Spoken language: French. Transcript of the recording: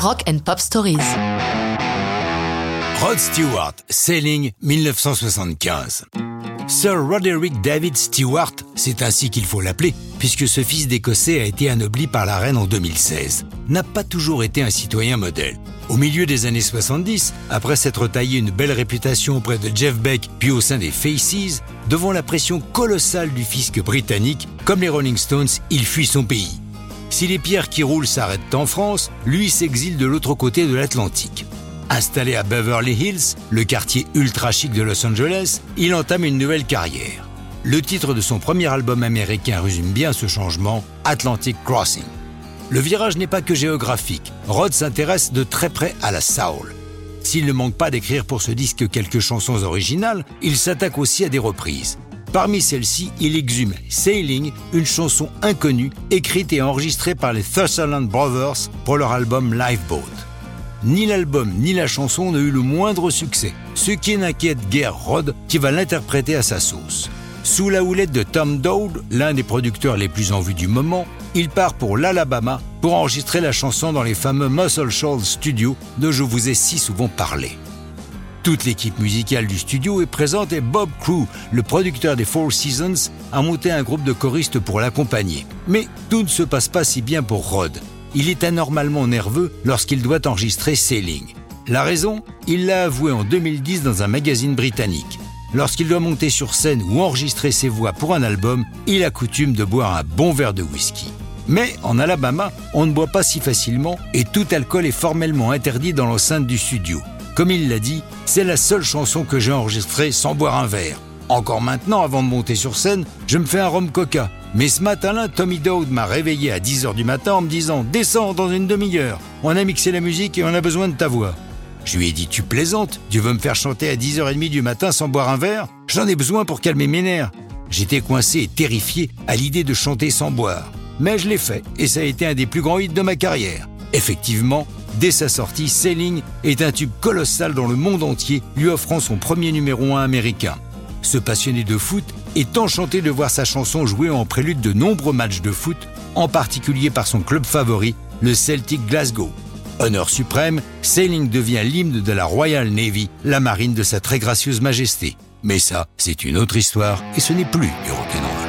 Rock and Pop Stories. Rod Stewart, Sailing 1975. Sir Roderick David Stewart, c'est ainsi qu'il faut l'appeler, puisque ce fils d'Écossais a été anobli par la reine en 2016, n'a pas toujours été un citoyen modèle. Au milieu des années 70, après s'être taillé une belle réputation auprès de Jeff Beck puis au sein des Faces, devant la pression colossale du fisc britannique, comme les Rolling Stones, il fuit son pays. Si les pierres qui roulent s'arrêtent en France, lui s'exile de l'autre côté de l'Atlantique. Installé à Beverly Hills, le quartier ultra chic de Los Angeles, il entame une nouvelle carrière. Le titre de son premier album américain résume bien ce changement, Atlantic Crossing. Le virage n'est pas que géographique. Rod s'intéresse de très près à la soul. S'il ne manque pas d'écrire pour ce disque quelques chansons originales, il s'attaque aussi à des reprises. Parmi celles-ci, il exhume Sailing, une chanson inconnue, écrite et enregistrée par les Sutherland Brothers pour leur album Lifeboat. Ni l'album ni la chanson n'ont eu le moindre succès, ce qui n'inquiète guère Rod qui va l'interpréter à sa sauce. Sous la houlette de Tom Dowd, l'un des producteurs les plus en vue du moment, il part pour l'Alabama pour enregistrer la chanson dans les fameux Muscle Shoals Studios dont je vous ai si souvent parlé. Toute l'équipe musicale du studio est présente et Bob Crew, le producteur des Four Seasons, a monté un groupe de choristes pour l'accompagner. Mais tout ne se passe pas si bien pour Rod. Il est anormalement nerveux lorsqu'il doit enregistrer Sailing. La raison Il l'a avoué en 2010 dans un magazine britannique. Lorsqu'il doit monter sur scène ou enregistrer ses voix pour un album, il a coutume de boire un bon verre de whisky. Mais en Alabama, on ne boit pas si facilement et tout alcool est formellement interdit dans l'enceinte du studio. Comme il l'a dit, c'est la seule chanson que j'ai enregistrée sans boire un verre. Encore maintenant, avant de monter sur scène, je me fais un rhum coca. Mais ce matin-là, Tommy Dowd m'a réveillé à 10h du matin en me disant Descends dans une demi-heure. On a mixé la musique et on a besoin de ta voix. Je lui ai dit Tu plaisantes Tu veux me faire chanter à 10h30 du matin sans boire un verre? J'en ai besoin pour calmer mes nerfs. J'étais coincé et terrifié à l'idée de chanter sans boire. Mais je l'ai fait et ça a été un des plus grands hits de ma carrière. Effectivement, dès sa sortie, Sailing est un tube colossal dans le monde entier, lui offrant son premier numéro 1 américain. Ce passionné de foot est enchanté de voir sa chanson jouée en prélude de nombreux matchs de foot, en particulier par son club favori, le Celtic Glasgow. Honneur suprême, Sailing devient l'hymne de la Royal Navy, la marine de sa très gracieuse majesté. Mais ça, c'est une autre histoire et ce n'est plus du rock'n'roll.